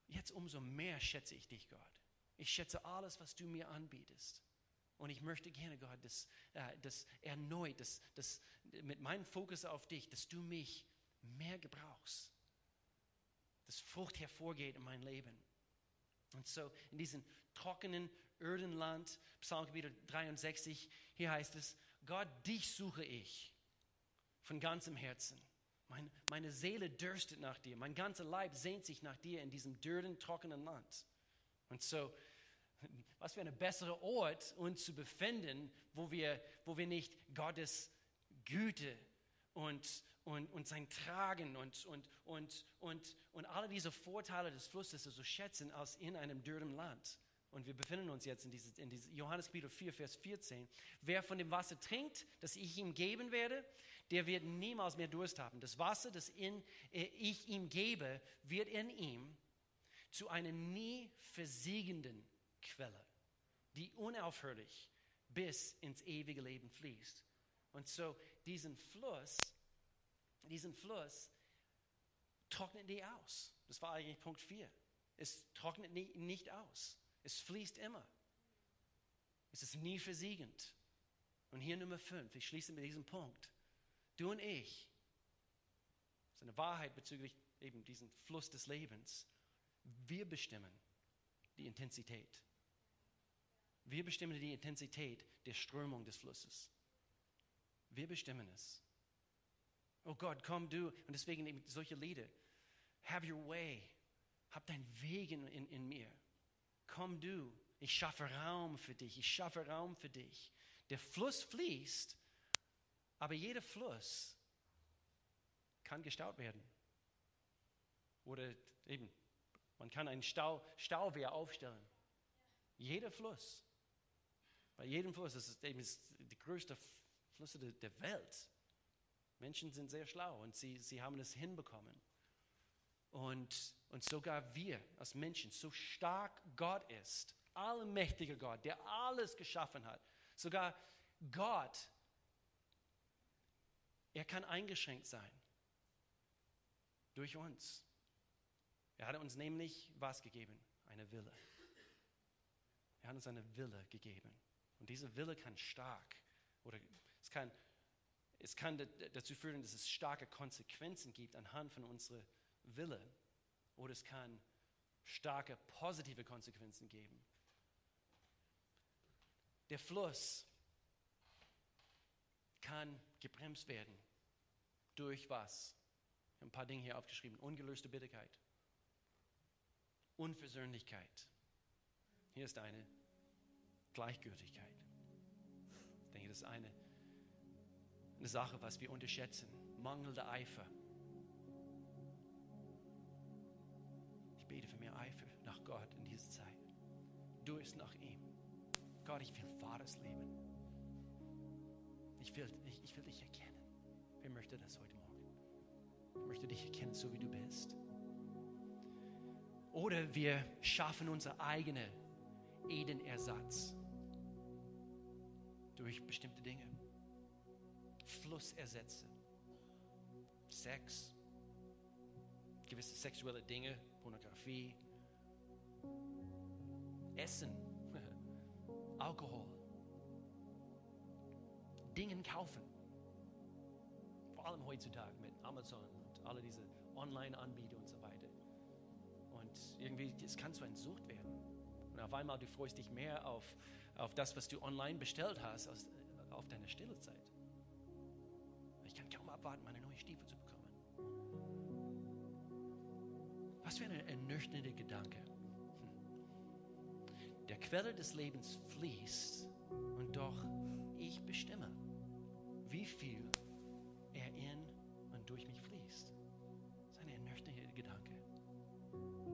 jetzt umso mehr schätze ich dich, Gott. Ich schätze alles, was du mir anbietest. Und ich möchte gerne, Gott, das, äh, das erneut, das, das, mit meinem Fokus auf dich, dass du mich mehr gebrauchst. Dass Frucht hervorgeht in mein Leben. Und so in diesem trockenen, öden Land, Psalmgebiet 63, hier heißt es, Gott, dich suche ich von ganzem Herzen. Meine, meine Seele dürstet nach dir. Mein ganzer Leib sehnt sich nach dir in diesem dürren, trockenen Land. Und so, was für ein besserer Ort, uns zu befinden, wo wir, wo wir nicht Gottes Güte und, und, und sein Tragen und, und, und, und, und alle diese Vorteile des Flusses so schätzen, als in einem dürren Land. Und wir befinden uns jetzt in, dieses, in dieses Johannes Kapitel 4, Vers 14. Wer von dem Wasser trinkt, das ich ihm geben werde, der wird niemals mehr Durst haben. Das Wasser, das in, äh, ich ihm gebe, wird in ihm zu einer nie versiegenden Quelle, die unaufhörlich bis ins ewige Leben fließt. Und so diesen Fluss, diesen Fluss trocknet nie aus. Das war eigentlich Punkt 4. Es trocknet nie, nicht aus. Es fließt immer. Es ist nie versiegend. Und hier Nummer 5, ich schließe mit diesem Punkt. Du und ich, das ist eine Wahrheit bezüglich eben diesen Fluss des Lebens. Wir bestimmen die Intensität. Wir bestimmen die Intensität der Strömung des Flusses. Wir bestimmen es. Oh Gott, komm du. Und deswegen eben solche Lieder. Have your way. Hab dein Weg in, in, mir. Komm du. Ich schaffe Raum für dich. Ich schaffe Raum für dich. Der Fluss fließt, aber jeder Fluss kann gestaut werden. Oder eben, man kann ein Stau, Stauwehr aufstellen. Jeder Fluss. Bei jedem Fluss, das ist eben die größte Flüsse der Welt. Menschen sind sehr schlau und sie, sie haben es hinbekommen. Und, und sogar wir als Menschen, so stark Gott ist, allmächtiger Gott, der alles geschaffen hat, sogar Gott, er kann eingeschränkt sein durch uns. Er hat uns nämlich was gegeben? Eine Wille. Er hat uns eine Wille gegeben. Und diese Wille kann stark oder es kann, es kann dazu führen, dass es starke Konsequenzen gibt anhand von unserer Wille. Oder es kann starke positive Konsequenzen geben. Der Fluss kann gebremst werden. Durch was? Ich habe ein paar Dinge hier aufgeschrieben. Ungelöste Bitterkeit. Unversöhnlichkeit. Hier ist eine Gleichgültigkeit. Ich denke, das ist eine eine Sache, was wir unterschätzen. Mangelnder Eifer. Ich bete für mehr Eifer nach Gott in dieser Zeit. Du bist nach ihm. Gott, ich will wahres Leben. Ich will, ich, ich will dich erkennen. Wer möchte das heute Morgen? Ich möchte dich erkennen, so wie du bist. Oder wir schaffen unser eigenen Edenersatz durch bestimmte Dinge. Fluss ersetze. Sex, gewisse sexuelle Dinge, Pornografie, Essen, Alkohol, Dingen kaufen. Vor allem heutzutage mit Amazon und alle diese Online-Anbieter und so weiter. Und irgendwie, es kann zu einer Sucht werden. Und auf einmal, du freust dich mehr auf, auf das, was du online bestellt hast, als auf deine stille Zeit. Ich abwarten, meine neuen Stiefel zu bekommen. Was für ein ernüchternder Gedanke. Hm. Der Quelle des Lebens fließt und doch ich bestimme, wie viel er in und durch mich fließt. Das ist ein ernüchternder Gedanke.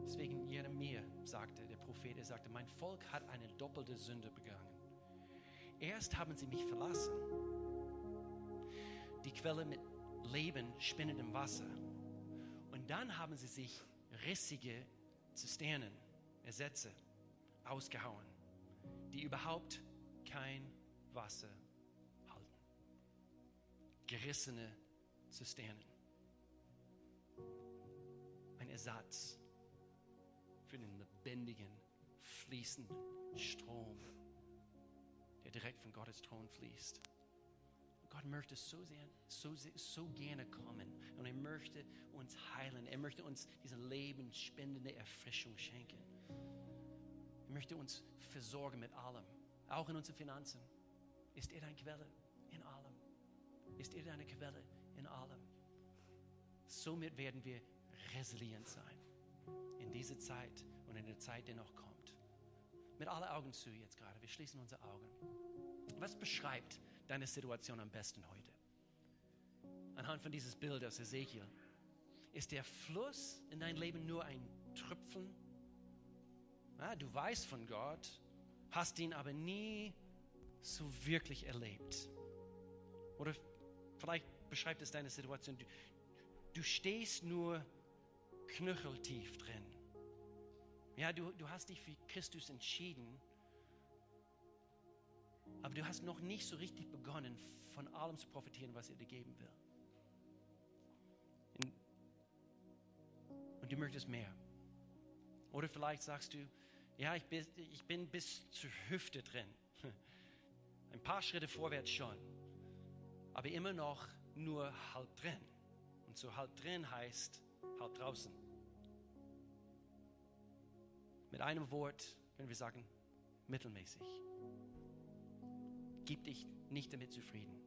Deswegen Jeremia sagte, der Prophet, er sagte, mein Volk hat eine doppelte Sünde begangen. Erst haben sie mich verlassen die Quelle mit Leben, spinnendem Wasser. Und dann haben sie sich rissige Zisternen, Ersätze ausgehauen, die überhaupt kein Wasser halten. gerissene Zisternen. Ein Ersatz für den lebendigen, fließenden Strom, der direkt von Gottes Thron fließt. Gott möchte so sehr, so, so gerne kommen und er möchte uns heilen. Er möchte uns diese lebensspendende Erfrischung schenken. Er möchte uns versorgen mit allem, auch in unseren Finanzen. Ist er deine Quelle in allem? Ist er deine Quelle in allem? Somit werden wir resilient sein in dieser Zeit und in der Zeit, die noch kommt. Mit allen Augen zu jetzt gerade. Wir schließen unsere Augen. Was beschreibt deine Situation am besten heute? Anhand von dieses Bild aus Ezekiel. Ist der Fluss in dein Leben nur ein Tröpfeln? Ja, du weißt von Gott, hast ihn aber nie so wirklich erlebt. Oder vielleicht beschreibt es deine Situation. Du, du stehst nur knöcheltief drin. Ja, du, du hast dich für Christus entschieden, aber du hast noch nicht so richtig begonnen, von allem zu profitieren, was er dir geben will. Und du möchtest mehr. Oder vielleicht sagst du, ja, ich bin, ich bin bis zur Hüfte drin. Ein paar Schritte vorwärts schon, aber immer noch nur halb drin. Und so halb drin heißt halb draußen. Mit einem Wort können wir sagen, mittelmäßig. Gib dich nicht damit zufrieden.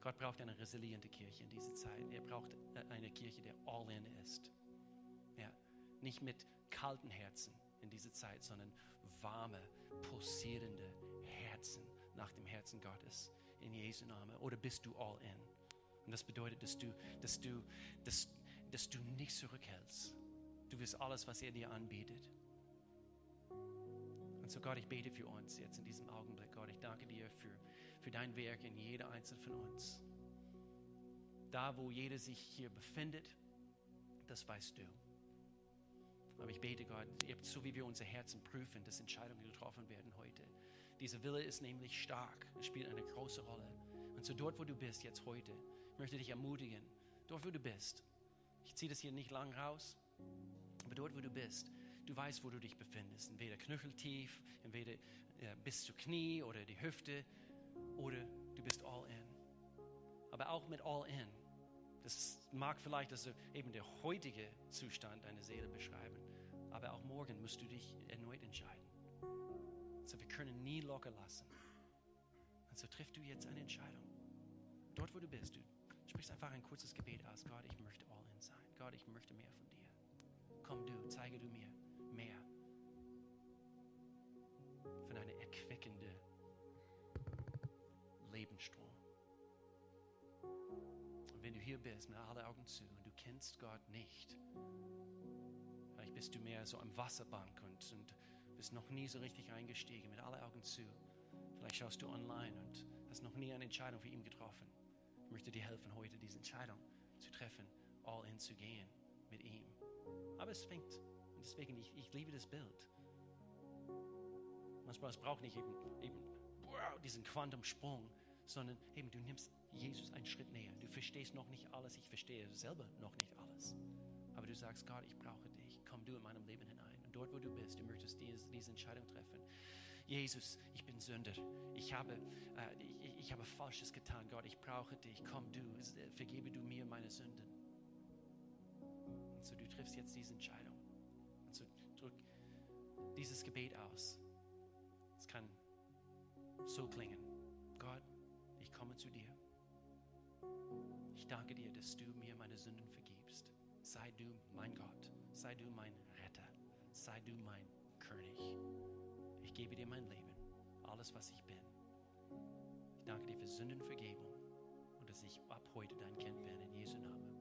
Gott braucht eine resiliente Kirche in dieser Zeit. Er braucht eine Kirche, die all in ist. Ja, nicht mit kalten Herzen in dieser Zeit, sondern warme, pulsierende Herzen nach dem Herzen Gottes in Jesu Namen. Oder bist du all in? Und das bedeutet, dass du, dass du, dass, dass du nicht zurückhältst. Du wirst alles, was er dir anbietet. Und so Gott, ich bete für uns jetzt in diesem Augenblick. Gott, ich danke dir für, für dein Werk in jeder einzelnen von uns. Da, wo jeder sich hier befindet, das weißt du. Aber ich bete, Gott, so wie wir unser Herzen prüfen, dass Entscheidungen getroffen werden heute. Dieser Wille ist nämlich stark, es spielt eine große Rolle. Und so dort, wo du bist, jetzt heute, möchte ich dich ermutigen, dort, wo du bist. Ich ziehe das hier nicht lang raus, aber dort, wo du bist, du weißt, wo du dich befindest. Entweder knöcheltief, entweder ja, bis zu Knie oder die Hüfte, oder du bist all in. Aber auch mit all in, das mag vielleicht also eben der heutige Zustand deiner Seele beschreiben, aber auch morgen musst du dich erneut entscheiden. So, wir können nie locker lassen. Also triff du jetzt eine Entscheidung. Dort, wo du bist, du sprichst einfach ein kurzes Gebet aus. Gott, ich möchte all in sein. Gott, ich möchte mehr von dir. Komm du, zeige du mir mehr von einer erquickenden Lebensstrom. Und wenn du hier bist, mit alle Augen zu und du kennst Gott nicht, vielleicht bist du mehr so am Wasserbank und, und bist noch nie so richtig eingestiegen, mit alle Augen zu. Vielleicht schaust du online und hast noch nie eine Entscheidung für ihn getroffen. Ich möchte dir helfen, heute diese Entscheidung zu treffen, all in zu gehen mit ihm. Aber es fängt, und deswegen, ich, ich liebe das Bild. Manchmal, es braucht nicht eben, eben diesen Quantumsprung, sondern eben, du nimmst Jesus einen Schritt näher. Du verstehst noch nicht alles, ich verstehe selber noch nicht alles. Aber du sagst, Gott, ich brauche dich. Komm du in meinem Leben hinein. Und dort, wo du bist, du möchtest diese, diese Entscheidung treffen. Jesus, ich bin Sünder. Ich habe, äh, ich, ich habe Falsches getan. Gott, ich brauche dich. Komm du, vergebe du mir meine Sünden. Und so, du triffst jetzt diese Entscheidung. Dieses Gebet aus. Es kann so klingen. Gott, ich komme zu dir. Ich danke dir, dass du mir meine Sünden vergibst. Sei du mein Gott. Sei du mein Retter. Sei du mein König. Ich gebe dir mein Leben, alles, was ich bin. Ich danke dir für Sündenvergebung und dass ich ab heute dein Kind werde in Jesu Namen.